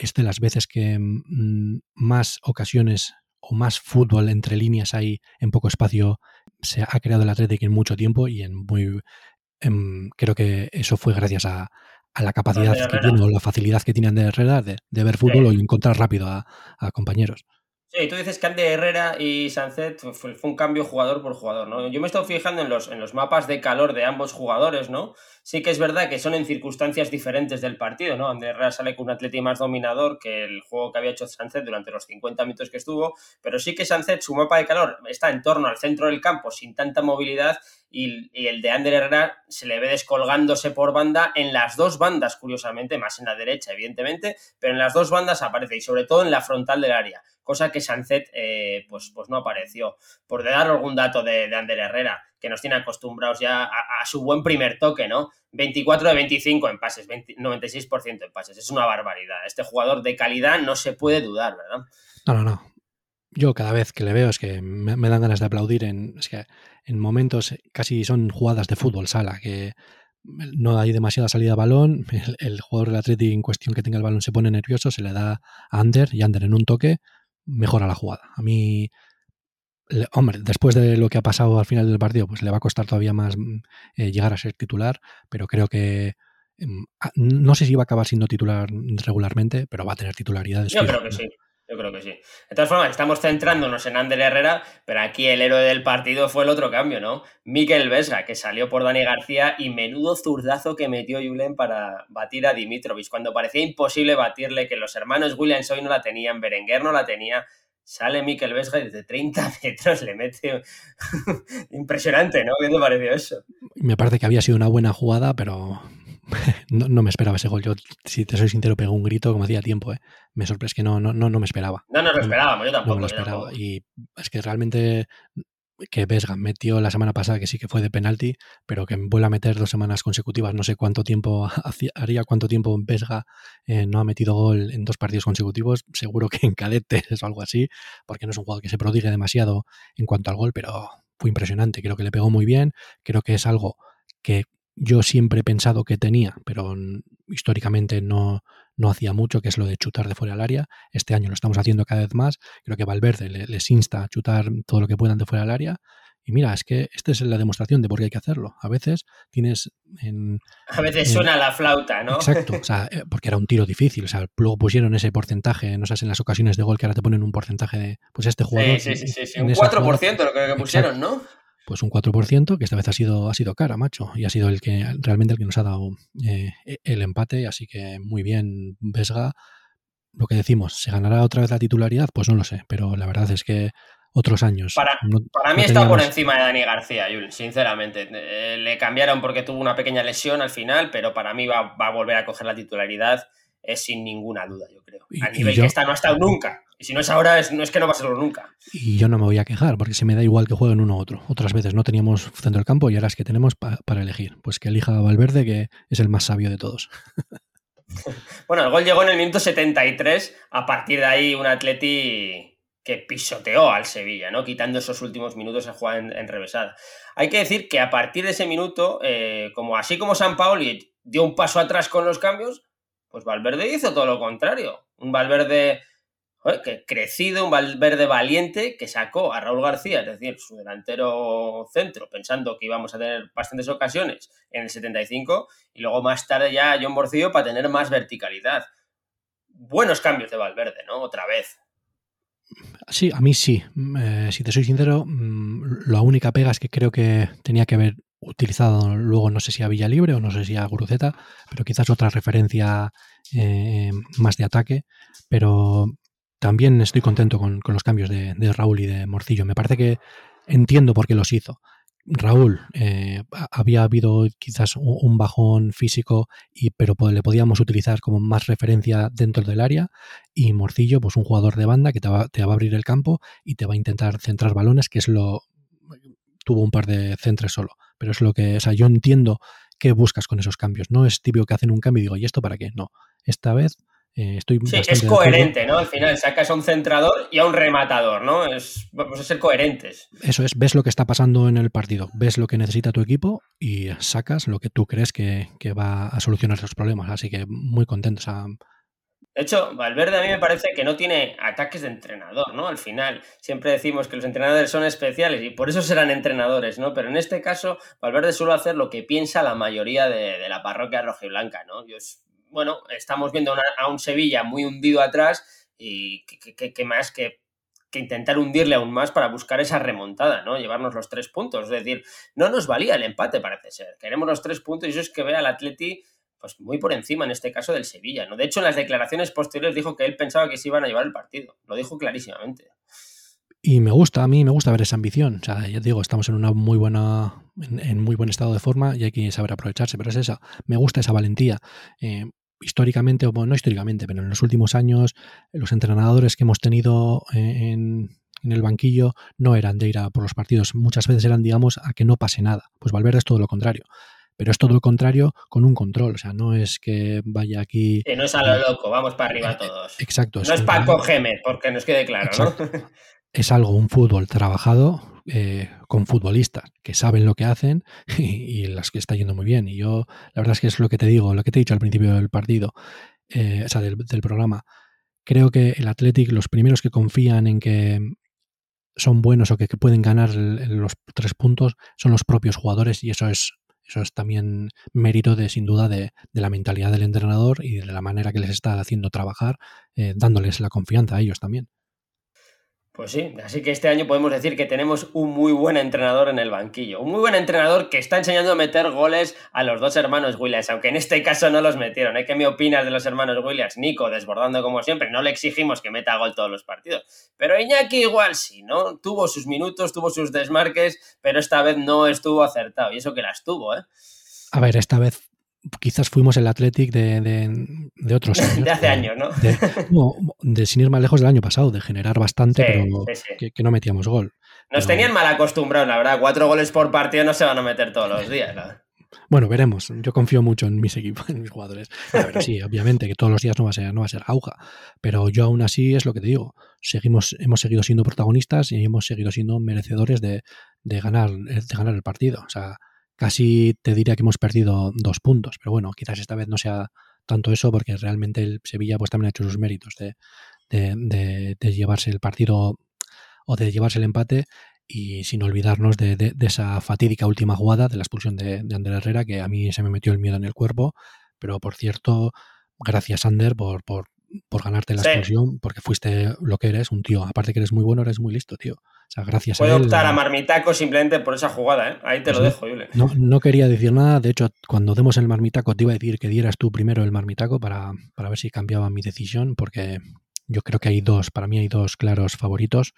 es de las veces que mm, más ocasiones o más fútbol entre líneas hay en poco espacio se ha creado el Atlético en mucho tiempo y en muy creo que eso fue gracias a, la capacidad que tiene o la facilidad que tienen de Herrera de, ver fútbol o encontrar rápido a, compañeros. Sí, tú dices que Ande Herrera y Sancet fue, un cambio jugador por jugador, ¿no? Yo me he estado fijando en los, en los mapas de calor de ambos jugadores, ¿no? Sí que es verdad que son en circunstancias diferentes del partido, ¿no? Ander Herrera sale con un atleti más dominador que el juego que había hecho Sancet durante los 50 minutos que estuvo, pero sí que Sancet, su mapa de calor está en torno al centro del campo sin tanta movilidad y, el de Ander Herrera se le ve descolgándose por banda en las dos bandas, curiosamente, más en la derecha, evidentemente, pero en las dos bandas aparece y sobre todo en la frontal del área, cosa que Sancet eh, pues, pues no apareció. Por dar algún dato de, de Ander Herrera, que nos tiene acostumbrados ya a, su buen primer toque, ¿no? 24 de 25 en pases, 96% en pases, es una barbaridad. Este jugador de calidad no se puede dudar, ¿verdad? No, no, no. Yo cada vez que le veo es que me, dan ganas de aplaudir en, es que en momentos casi son jugadas de fútbol sala, que no hay demasiada salida de balón, el, jugador del Atleti en cuestión que tenga el balón se pone nervioso, se le da a Ander y Ander en un toque mejora la jugada. A mí, hombre, después de lo que ha pasado al final del partido, pues le va a costar todavía más mm, eh, llegar a ser titular, pero creo que mm, no sé si va a acabar siendo titular regularmente, pero va a tener titularidad. Yo creo que sí. Yo creo que sí. De todas formas, estamos centrándonos en Ander Herrera, pero aquí el héroe del partido fue el otro cambio, ¿no? Miquel Vesga, que salió por Dani García y menudo zurdazo que metió Julen para batir a Dimitrovic, cuando parecía imposible batirle, que los hermanos Williams hoy no la tenían, Berenguer no la tenía. Sale Miquel Vesga y desde 30 metros le mete. Impresionante, ¿no? ¿Qué te pareció eso? Me parece que había sido una buena jugada, pero no, me esperaba ese gol. Yo, si te soy sincero, pegó un grito como hacía tiempo. ¿eh? Me sorprende, que no, no, no, me esperaba. No, no lo esperábamos, yo tampoco. No lo esperaba. Y es que realmente que Vesga metió la semana pasada, que sí que fue de penalti, pero que vuelve a meter dos semanas consecutivas. No sé cuánto tiempo haría, cuánto tiempo Vesga eh, no ha metido gol en dos partidos consecutivos. Seguro que en cadetes o algo así, porque no es un jugador que se prodigue demasiado en cuanto al gol, pero fue impresionante. Creo que le pegó muy bien. Creo que es algo que yo siempre he pensado que tenía, pero históricamente no, no hacía mucho, que es lo de chutar de fuera del área. Este año lo estamos haciendo cada vez más. Creo que Valverde les insta a chutar todo lo que puedan de fuera del área. Y mira, es que esta es la demostración de por qué hay que hacerlo. A veces tienes en... A veces suena la flauta, ¿no? Exacto, o sea, eh, porque era un tiro difícil. O sea, luego pusieron ese porcentaje, no sé, en las ocasiones de gol que ahora te ponen un porcentaje de, pues este jugador... Sí, sí, sí, sí. un 4% lo que pusieron, ¿no? Pues un 4%, que esta vez ha sido, ha sido cara, macho, y ha sido el que realmente el que nos ha dado eh, el empate, así que muy bien, Vesga. Lo que decimos, ¿se ganará otra vez la titularidad? Pues no lo sé, pero la verdad es que otros años. Para, para mí está por encima de Dani García, Yul, sinceramente. Eh, le cambiaron porque tuvo una pequeña lesión al final, pero para mí va, va a volver a coger la titularidad, es sin ninguna duda, yo creo. A nivel que esta no ha estado nunca. Y si no es ahora, no es que no va a serlo nunca. Y yo no me voy a quejar, porque se me da igual que jueguen uno u otro. Otras veces no teníamos centro del campo y ahora es que tenemos para elegir. Pues que elija Valverde, que es el más sabio de todos. bueno, el gol llegó en el minuto 73. A partir de ahí, un Atleti que pisoteó al Sevilla, ¿no? Quitando esos últimos minutos de jugar en, revesada. Hay que decir que a partir de ese minuto, eh, como así como San Paoli dio un paso atrás con los cambios, pues Valverde hizo todo lo contrario. Un Valverde que crecido, un Valverde valiente que sacó a Raúl García, es decir, su delantero centro, pensando que íbamos a tener bastantes ocasiones en el 75 y luego más tarde ya John Borcillo para tener más verticalidad. Buenos cambios de Valverde, ¿no? Otra vez. Sí, a mí sí. Eh, si te soy sincero, mm, la única pega es que creo que tenía que haber utilizado luego, no sé si a Villa Libre o no sé si a Guruceta, pero quizás otra referencia eh, más de ataque. Pero también estoy contento con, los cambios de, Raúl y de Morcillo. Me parece que entiendo por qué los hizo. Raúl eh, había habido quizás un bajón físico, y, pero le podíamos utilizar como más referencia dentro del área. Y Morcillo, pues un jugador de banda que te va, te va a abrir el campo y te va a intentar centrar balones, que es lo. Tuvo un par de centres solo, pero es lo que. O sea, yo entiendo qué buscas con esos cambios. No es típico que hacen un cambio y digo, ¿y esto para qué? No. Esta vez eh, estoy sí, es coherente, ¿no? Al final sacas a un centrador y a un rematador, ¿no? Es, vamos a ser coherentes. Eso es, ves lo que está pasando en el partido, ves lo que necesita tu equipo y sacas lo que tú crees que, va a solucionar esos problemas. Así que muy contento. De hecho, Valverde a mí me parece que no tiene ataques de entrenador, ¿no? Al final, siempre decimos que los entrenadores son especiales y por eso serán entrenadores, ¿no? Pero en este caso, Valverde suele hacer lo que piensa la mayoría de, la parroquia rojiblanca, ¿no? Yo bueno, estamos viendo a un Sevilla muy hundido atrás y que, más que, intentar hundirle aún más para buscar esa remontada, ¿no? Llevarnos los tres puntos. Es decir, no nos valía el empate, parece ser. Queremos los tres puntos y eso es que ve al Atleti pues muy por encima en este caso del Sevilla, ¿no? De hecho, en las declaraciones posteriores dijo que él pensaba que se iban a llevar el partido. Lo dijo clarísimamente. Y me gusta, a mí me gusta ver esa ambición. O sea, ya digo, estamos en una muy buena, en, muy buen estado de forma y hay que saber aprovecharse, pero es esa, me gusta esa valentía. Eh, históricamente, o no históricamente, pero en los últimos años, los entrenadores que hemos tenido en, el banquillo no eran de ir a por los partidos, muchas veces eran, digamos, a que no pase nada. Pues Valverde es todo lo contrario. Pero es todo lo contrario con un control, o sea, no es que vaya aquí. Que no es a lo loco, vamos para arriba todos. Exacto. No es Paco Gémez, porque nos quede claro, ¿no? Es algo, un fútbol trabajado, eh, con futbolistas que saben lo que hacen y, las que está yendo muy bien. Y yo, la verdad es que es lo que te digo, lo que te he dicho al principio del partido, eh, o sea, del, programa. Creo que el Athletic, los primeros que confían en que son buenos o que, pueden ganar los tres puntos son los propios jugadores y eso es eso es también mérito de, sin duda, de, la mentalidad del entrenador y de la manera que les está haciendo trabajar, eh, dándoles la confianza a ellos también. Pues sí, así que este año podemos decir que tenemos un muy buen entrenador en el banquillo. Un muy buen entrenador que está enseñando a meter goles a los dos hermanos Williams, aunque en este caso no los metieron. ¿eh? ¿Qué me opinas de los hermanos Williams? Nico, desbordando como siempre, no le exigimos que meta gol todos los partidos. Pero Iñaki igual sí, ¿no? Tuvo sus minutos, tuvo sus desmarques, pero esta vez no estuvo acertado. Y eso que las tuvo, ¿eh? A ver, esta vez quizás fuimos el Athletic de, de, otros años. De hace años, ¿no? De, sin ir más lejos del año pasado, de generar bastante, pero Que, no metíamos gol. Nos tenían mal acostumbrados, la verdad. Cuatro goles por partido no se van a meter todos los días, Bueno, veremos. Yo confío mucho en mis equipos, en mis jugadores. sí, obviamente que todos los días no va a ser, no va a ser auja. Pero yo aún así es lo que te digo. Seguimos, hemos seguido siendo protagonistas y hemos seguido siendo merecedores de, de ganar, de ganar el partido. O sea, casi te diría que hemos perdido dos puntos, pero bueno, quizás esta vez no sea tanto eso porque realmente el Sevilla pues también ha hecho sus méritos de, de, llevarse el partido o de llevarse el empate y sin olvidarnos de, esa fatídica última jugada de la expulsión de, de Ander Herrera que a mí se me metió el miedo en el cuerpo, pero por cierto, gracias Ander por, por, por ganarte la expulsión, porque fuiste lo que eres, un tío, aparte que eres muy bueno, eres muy listo, tío gracias Puedo optar a Marmitaco simplemente por esa jugada, ¿eh? Ahí te lo dejo, Yule. No, quería decir nada. De hecho, cuando demos el Marmitaco, te iba a decir que dieras tú primero el Marmitaco para, para ver si cambiaba mi decisión, porque yo creo que hay dos, para mí hay dos claros favoritos.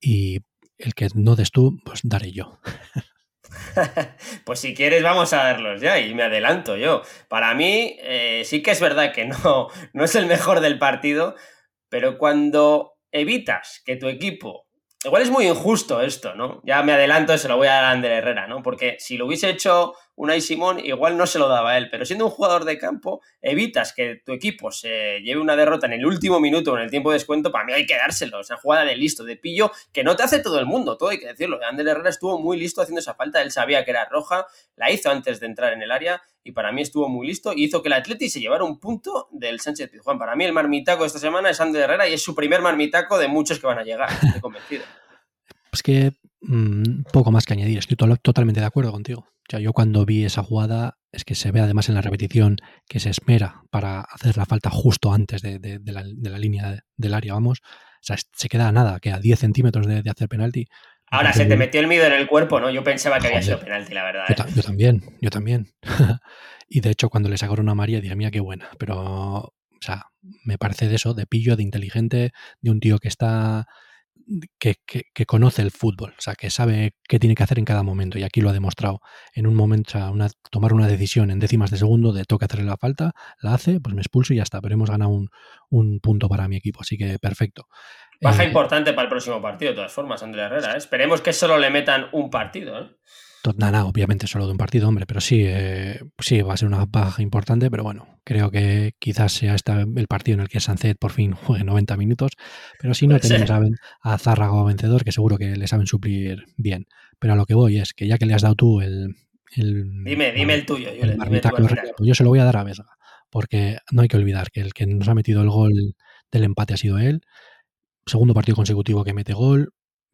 Y el que no des tú, pues daré yo. pues si quieres vamos a verlos ya y me adelanto yo. Para mí eh, sí que es verdad que no, no es el mejor del partido, pero cuando evitas que tu equipo Igual es muy injusto esto, ¿no? Ya me adelanto, se lo voy a dar a Ander Herrera, ¿no? Porque si lo hubiese hecho Unai Simón, igual no se lo daba a él. Pero siendo un jugador de campo, evitas que tu equipo se lleve una derrota en el último minuto o en el tiempo de descuento. Para mí hay que dárselo. Esa jugada de listo, de pillo, que no te hace todo el mundo, todo hay que decirlo. Ander Herrera estuvo muy listo haciendo esa falta. Él sabía que era roja, la hizo antes de entrar en el área y para mí estuvo muy listo y hizo que el Atleti se llevara un punto del Sánchez Pizjuán. Para mí el marmitaco de esta semana es Ander Herrera y es su primer marmitaco de muchos que van a llegar. Estoy convencido. Es que mm, poco más que añadir, estoy totalmente de acuerdo contigo. Yo cuando vi esa jugada, es que se ve además en la repetición que se espera para hacer la falta justo antes de, la, línea del área, vamos. O sea, se queda a nada, que a 10 centímetros de, hacer penalti. Ahora, se te metió el miedo en el cuerpo, ¿no? Yo pensaba que había sido penalti, la verdad. Yo, ¿eh? también, yo también. y de hecho, cuando le sacaron a María, dije, mira, qué buena. Pero, o sea, me parece de eso, de pillo, de inteligente, de un tío que está que, conoce el fútbol, o sea, que sabe qué tiene que hacer en cada momento, y aquí lo ha demostrado. En un momento, una, tomar una decisión en décimas de segundo de toque hacerle la falta, la hace, pues me expulso y ya está, pero hemos ganado un, punto para mi equipo, así que perfecto. Baja eh, importante para el próximo partido, de todas formas, Andrea Herrera. ¿eh? Esperemos que solo le metan un partido. ¿eh? Nada, obviamente solo de un partido, hombre, pero sí, eh, sí, va a ser una baja importante, pero bueno, creo que quizás sea este el partido en el que Sancet por fin juegue 90 minutos, pero si no tenemos a, a Zárraga vencedor, que seguro que le saben suplir bien. Pero a lo que voy es que ya que le has dado tú el... dime, dime el tuyo, yo, pues yo se lo voy a dar a Vesga, porque no hay que olvidar que el que nos ha metido el gol del empate ha sido él, segundo partido consecutivo que mete gol,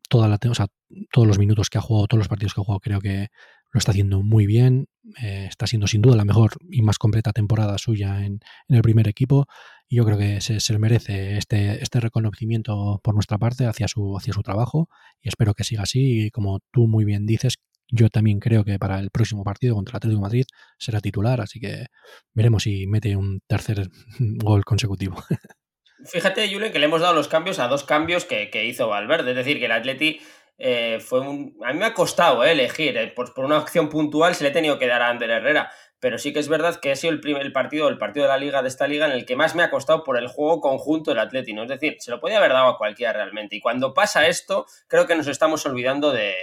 toda la, todos los minutos que ha jugado, todos los partidos que ha jugado, creo que lo está haciendo muy bien. Eh, está siendo sin duda la mejor y más completa temporada suya en, el primer equipo. Y yo creo que se, se, merece este, este reconocimiento por nuestra parte hacia su, hacia su trabajo. Y espero que siga así. Y como tú muy bien dices, yo también creo que para el próximo partido contra el Atlético de Madrid será titular. Así que veremos si mete un tercer gol consecutivo. Fíjate, Julen, que le hemos dado los cambios a dos cambios que, hizo Valverde. Es decir, que el Atleti eh, fue un. A mí me ha costado eh, elegir. Eh, por, una acción puntual se le he tenido que dar a Ander Herrera. Pero sí que es verdad que ha sido el, primer, partido, el partido de la liga de esta liga en el que más me ha costado por el juego conjunto del Atleti. ¿no? Es decir, se lo podía haber dado a cualquiera realmente. Y cuando pasa esto, creo que nos estamos olvidando de,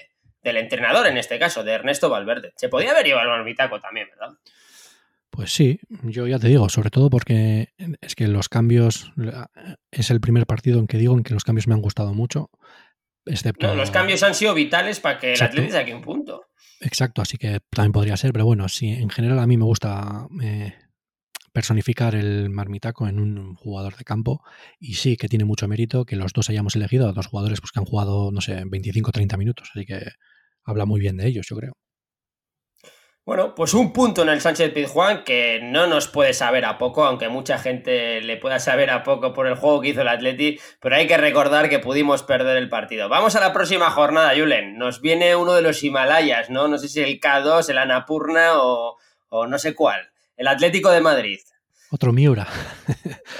del entrenador en este caso, de Ernesto Valverde. Se podía haber llevado al Bitaco también, ¿verdad? Pues sí, yo ya te digo, sobre todo porque es que los cambios, es el primer partido en que digo en que los cambios me han gustado mucho. excepto... No, los cambios han sido vitales para que el Atlético saque un punto. Exacto, así que también podría ser, pero bueno, sí, en general a mí me gusta eh, personificar el marmitaco en un jugador de campo y sí que tiene mucho mérito que los dos hayamos elegido a dos jugadores pues, que han jugado, no sé, 25 o 30 minutos, así que habla muy bien de ellos, yo creo. Bueno, pues un punto en el Sánchez Pizjuán que no nos puede saber a poco, aunque mucha gente le pueda saber a poco por el juego que hizo el Atleti, pero hay que recordar que pudimos perder el partido. Vamos a la próxima jornada, Julen. Nos viene uno de los Himalayas, ¿no? No sé si el K2, el Anapurna o, o no sé cuál. El Atlético de Madrid. Otro Miura.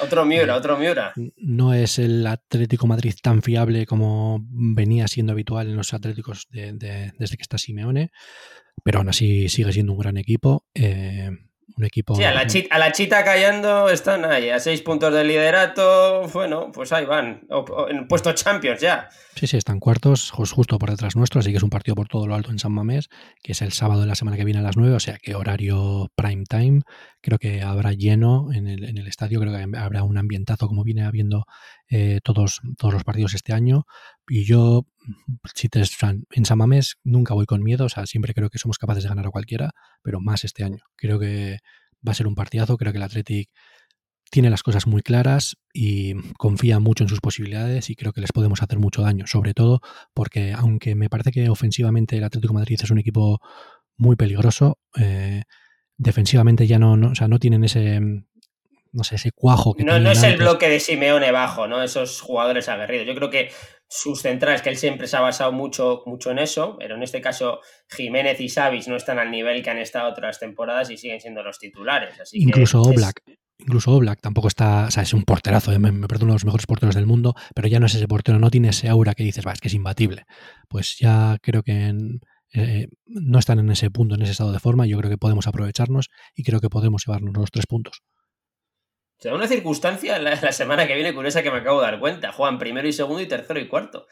otro Miura, otro Miura. No es el Atlético Madrid tan fiable como venía siendo habitual en los Atléticos desde que está Simeone, pero aún así sigue siendo un gran equipo. Eh, un equipo. Sí, a la, chita, a la chita callando están ahí, a seis puntos de liderato. Bueno, pues ahí van, en puesto Champions ya. Sí, sí, están cuartos, justo por detrás nuestro, así que es un partido por todo lo alto en San Mamés, que es el sábado de la semana que viene a las nueve, o sea que horario prime time. Creo que habrá lleno en el, en el estadio, creo que habrá un ambientazo como viene habiendo eh, todos, todos los partidos este año. Y yo, si te, en San Mamés nunca voy con miedo, o sea, siempre creo que somos capaces de ganar a cualquiera, pero más este año. Creo que va a ser un partidazo, creo que el Athletic tiene las cosas muy claras y confía mucho en sus posibilidades y creo que les podemos hacer mucho daño, sobre todo porque aunque me parece que ofensivamente el Atlético Madrid es un equipo muy peligroso, eh, defensivamente ya no, no, o sea, no tienen ese no sé, ese cuajo que No, no es el bloque de Simeone bajo, ¿no? Esos jugadores aguerridos. Yo creo que sus centrales, que él siempre se ha basado mucho, mucho en eso, pero en este caso Jiménez y Savis no están al nivel que han estado otras temporadas y siguen siendo los titulares. Incluso Oblak. Incluso Oblak tampoco está, o sea, es un porterazo, me, me uno de los mejores porteros del mundo, pero ya no es ese portero, no tiene ese aura que dices, va, es que es imbatible. Pues ya creo que eh, no están en ese punto, en ese estado de forma, yo creo que podemos aprovecharnos y creo que podemos llevarnos los tres puntos. Se da una circunstancia la, la, semana que viene curiosa que me acabo de dar cuenta. Juegan primero y segundo y tercero y cuarto.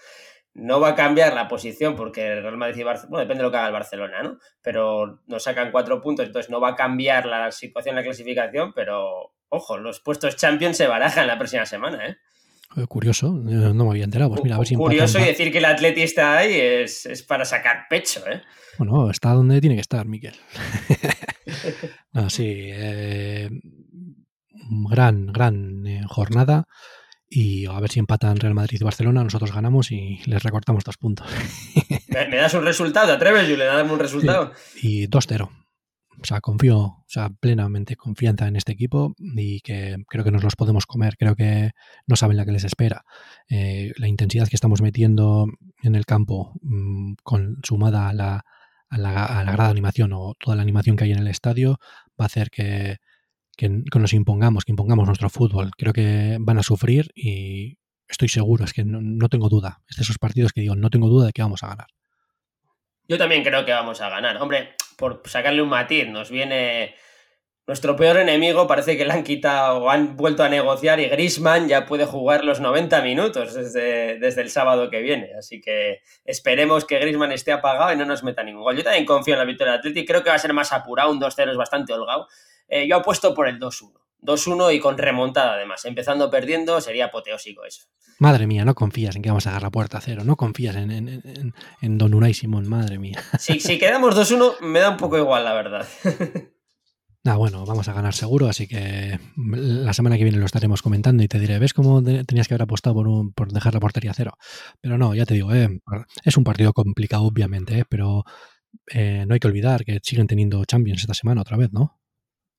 No va a cambiar la posición porque el Real Madrid y Barcelona, bueno, depende de lo que haga el Barcelona, ¿no? Pero nos sacan cuatro puntos, entonces no va a cambiar la situación, la clasificación, pero ojo, los puestos Champions se barajan la próxima semana, ¿eh? Curioso, no me había enterado. Pues mira, a ver si Curioso y decir que el Atleti está ahí es, es, para sacar pecho, ¿eh? Bueno, está donde tiene que estar, Miquel. no, sí, eh, gran, gran eh, jornada. Y a ver si empatan Real Madrid y Barcelona, nosotros ganamos y les recortamos dos puntos. ¿Me, das un resultado? ¿Te atreves, Julio? Dame un resultado. Sí. Y 2-0. O sea, confío, o sea, plenamente confianza en este equipo y que creo que nos los podemos comer. Creo que no saben la que les espera. Eh, la intensidad que estamos metiendo en el campo, mmm, con, sumada a la, a, la, a la grada animación o toda la animación que hay en el estadio, va a hacer que, que, que, nos impongamos, que impongamos nuestro fútbol. Creo que van a sufrir y estoy seguro, es que no, no, tengo duda. Es de esos partidos que digo, no tengo duda de que vamos a ganar. Yo también creo que vamos a ganar. Hombre, por sacarle un matiz, nos viene nuestro peor enemigo, parece que le han quitado o han vuelto a negociar y Grisman ya puede jugar los 90 minutos desde, desde el sábado que viene. Así que esperemos que Grisman esté apagado y no nos meta ningún gol. Yo también confío en la victoria del Atlético, creo que va a ser más apurado, un 2-0 es bastante holgado. Eh, yo apuesto por el 2-1. 2-1 y con remontada además. Empezando perdiendo sería apoteósico eso. Madre mía, no confías en que vamos a dar la puerta a cero. No confías en, en, en, en Don Unai Simón, madre mía. Si, si quedamos 2-1 me da un poco igual, la verdad. Ah, bueno, vamos a ganar seguro, así que la semana que viene lo estaremos comentando y te diré, ¿ves cómo tenías que haber apostado por, un, por dejar la portería cero? Pero no, ya te digo, eh, es un partido complicado, obviamente, eh, pero eh, no hay que olvidar que siguen teniendo Champions esta semana otra vez, ¿no?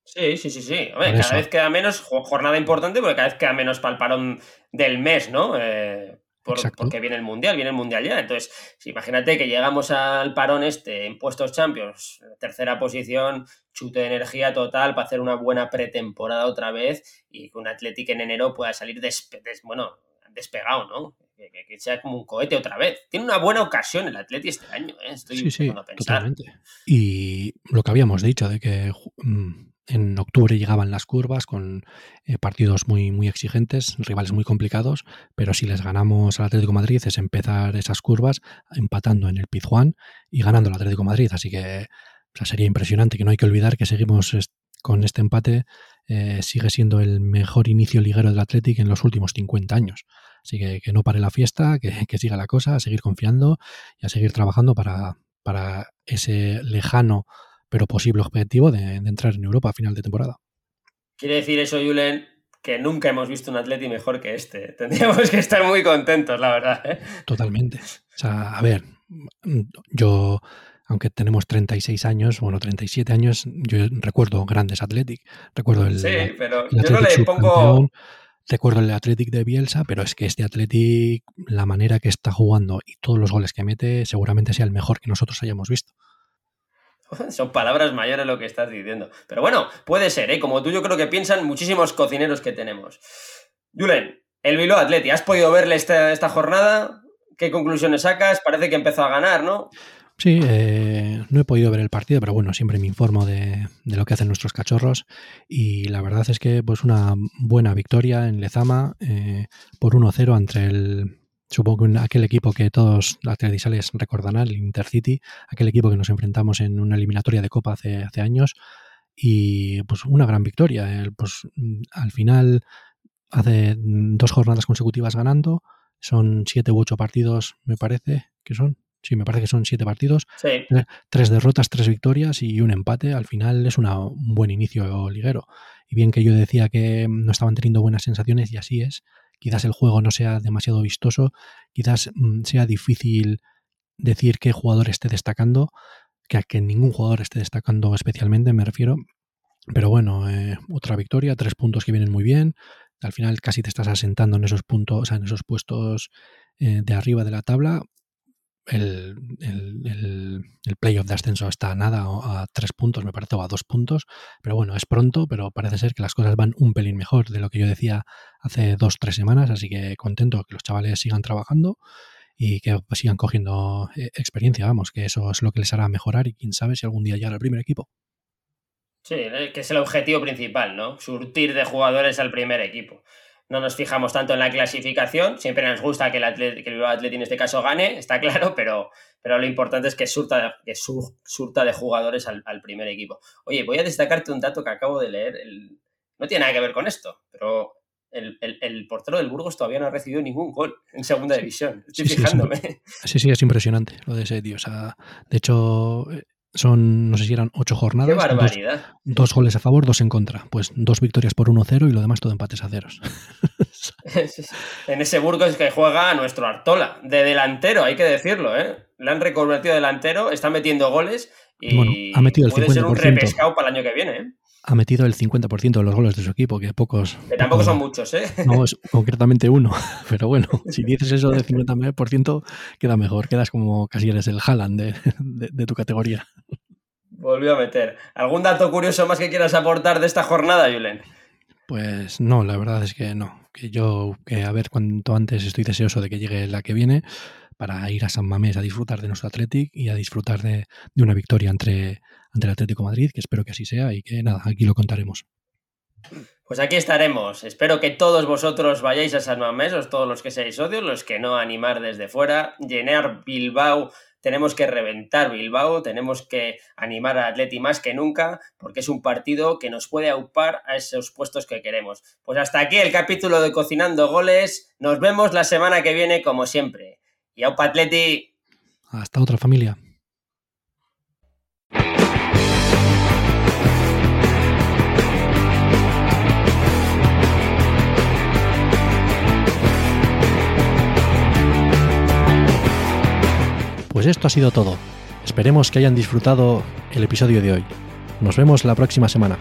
Sí, sí, sí, sí. Cada eso. vez queda menos, jornada importante, porque cada vez queda menos para el parón del mes, ¿no? Eh, por, porque viene el Mundial, viene el Mundial ya. Entonces, imagínate que llegamos al parón este en puestos Champions, tercera posición, chute de energía total para hacer una buena pretemporada otra vez y que un Athletic en enero pueda salir despe des bueno, despegado, ¿no? Que, que, que, sea como un cohete otra vez. Tiene una buena ocasión el Atleti este año, ¿eh? Estoy sí, sí, a pensar. Totalmente. Y lo que habíamos dicho de que mm, en octubre llegaban las curvas con eh, partidos muy, muy exigentes, rivales muy complicados, pero si les ganamos al Atlético Madrid es empezar esas curvas empatando en el Pizjuán y ganando al Atlético Madrid. Así que sería impresionante que no hay que olvidar que seguimos con este empate eh, sigue siendo el mejor inicio liguero del Athletic en los últimos 50 años. Así que que no pare la fiesta, que, siga la cosa, a seguir confiando y a seguir trabajando para, para ese lejano pero posible objetivo de, entrar en Europa a final de temporada. Quiere decir eso, Julen, que nunca hemos visto un Atleti mejor que este. Tendríamos que estar muy contentos, la verdad. ¿eh? Totalmente. O sea, a ver, yo, aunque tenemos 36 años, bueno, 37 años, yo recuerdo grandes Athletic. Recuerdo el. Sí, pero yo no le pongo. Recuerdo el Athletic de Bielsa, pero es que este Athletic, la manera que está jugando y todos los goles que mete, seguramente sea el mejor que nosotros hayamos visto. Son palabras mayores lo que estás diciendo. Pero bueno, puede ser, ¿eh? Como tú yo creo que piensan muchísimos cocineros que tenemos. Julen, el Bilbao Atleti, ¿has podido verle esta, esta jornada? ¿Qué conclusiones sacas? Parece que empezó a ganar, ¿no? Sí, eh, no he podido ver el partido, pero bueno, siempre me informo de, lo que hacen nuestros cachorros y la verdad es que pues una buena victoria en Lezama eh, por 1-0 entre el, supongo que aquel equipo que todos las televisales recordarán, el Intercity, aquel equipo que nos enfrentamos en una eliminatoria de Copa hace, hace años, y pues una gran victoria. Pues al final hace dos jornadas consecutivas ganando, son siete u ocho partidos, me parece que son. Sí, me parece que son siete partidos, tres derrotas, tres victorias y un empate. Al final es una, un buen inicio liguero. Y bien que yo decía que no estaban teniendo buenas sensaciones, y así es, quizás el juego no sea demasiado vistoso, quizás mm, sea difícil decir qué jugador esté destacando, que a que ningún jugador esté destacando especialmente, me refiero. Pero bueno, eh, otra victoria, tres puntos que vienen muy bien. Al final casi te estás asentando en esos puntos, en esos puestos eh, de arriba de la tabla el, el, el, playoff de ascenso está a nada, a tres puntos, me parece, o a dos puntos. Pero bueno, es pronto, pero parece ser que las cosas van un pelín mejor de lo que yo decía hace dos, tres semanas. Así que contento que los chavales sigan trabajando y que sigan cogiendo eh, experiencia, vamos, que eso es lo que les hará mejorar y quién sabe si algún día llega al primer equipo. Sí, que es el objetivo principal, ¿no? Surtir de jugadores al primer equipo no nos fijamos tanto en la clasificación, siempre nos gusta que el, atleti, que el en este caso gane, está claro, pero, pero lo importante es que surta, que surta de jugadores al, primer equipo. Oye, voy a destacarte un dato que acabo de leer, no tiene nada que ver con esto, pero el, portero del Burgos todavía no ha recibido ningún gol en segunda división. Estoy fijándome. Sí, sí, es impresionante lo de ese tío. O sea, de hecho, son, no sé si eran ocho jornadas. ¡Qué barbaridad! Dos, goles a favor, dos en contra. Pues dos victorias por 1-0 y lo demás todo empates a ceros. en ese Burgos que juega nuestro Artola, de delantero, hay que decirlo, ¿eh? Le han reconvertido delantero, está metiendo goles y ha metido el puede ser un repescado para el año que viene, ¿eh? Ha metido el 50% de los goles de su equipo, que pocos... Que tampoco son muchos, ¿eh? No, es concretamente uno. Pero bueno, si dices eso del 50% queda mejor. Quedas como casi eres el Haaland de, tu categoría. Volvió a meter. ¿Algún dato curioso más que quieras aportar de esta jornada, Julen? Pues no, la verdad es que no. Que yo, que a ver cuánto antes estoy deseoso de que llegue la que viene para ir a San Mamés a disfrutar de nuestro Athletic y a disfrutar de, una victoria entre ante el Atlético Madrid, que espero que así sea y que nada, aquí lo contaremos. Pues aquí estaremos. Espero que todos vosotros vayáis a San Mamés, todos los que seáis socios, los que no animar desde fuera, llenar Bilbao. Tenemos que reventar Bilbao, tenemos que animar al Atleti más que nunca, porque es un partido que nos puede aupar a esos puestos que queremos. Pues hasta aquí el capítulo de Cocinando Goles. Nos vemos la semana que viene, como siempre. Y aupa Atleti. Hasta otra familia. Pues esto ha sido todo. Esperemos que hayan disfrutado el episodio de hoy. Nos vemos la próxima semana.